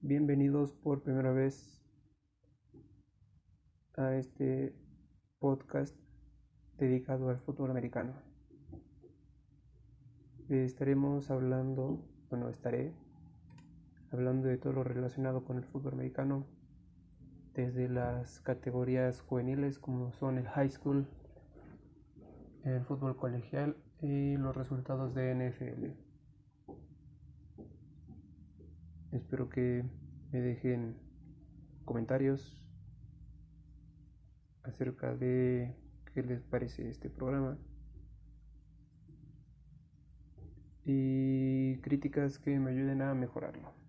Bienvenidos por primera vez a este podcast dedicado al fútbol americano. Estaremos hablando, bueno, estaré hablando de todo lo relacionado con el fútbol americano, desde las categorías juveniles como son el high school, el fútbol colegial y los resultados de NFL. Espero que me dejen comentarios acerca de qué les parece este programa y críticas que me ayuden a mejorarlo.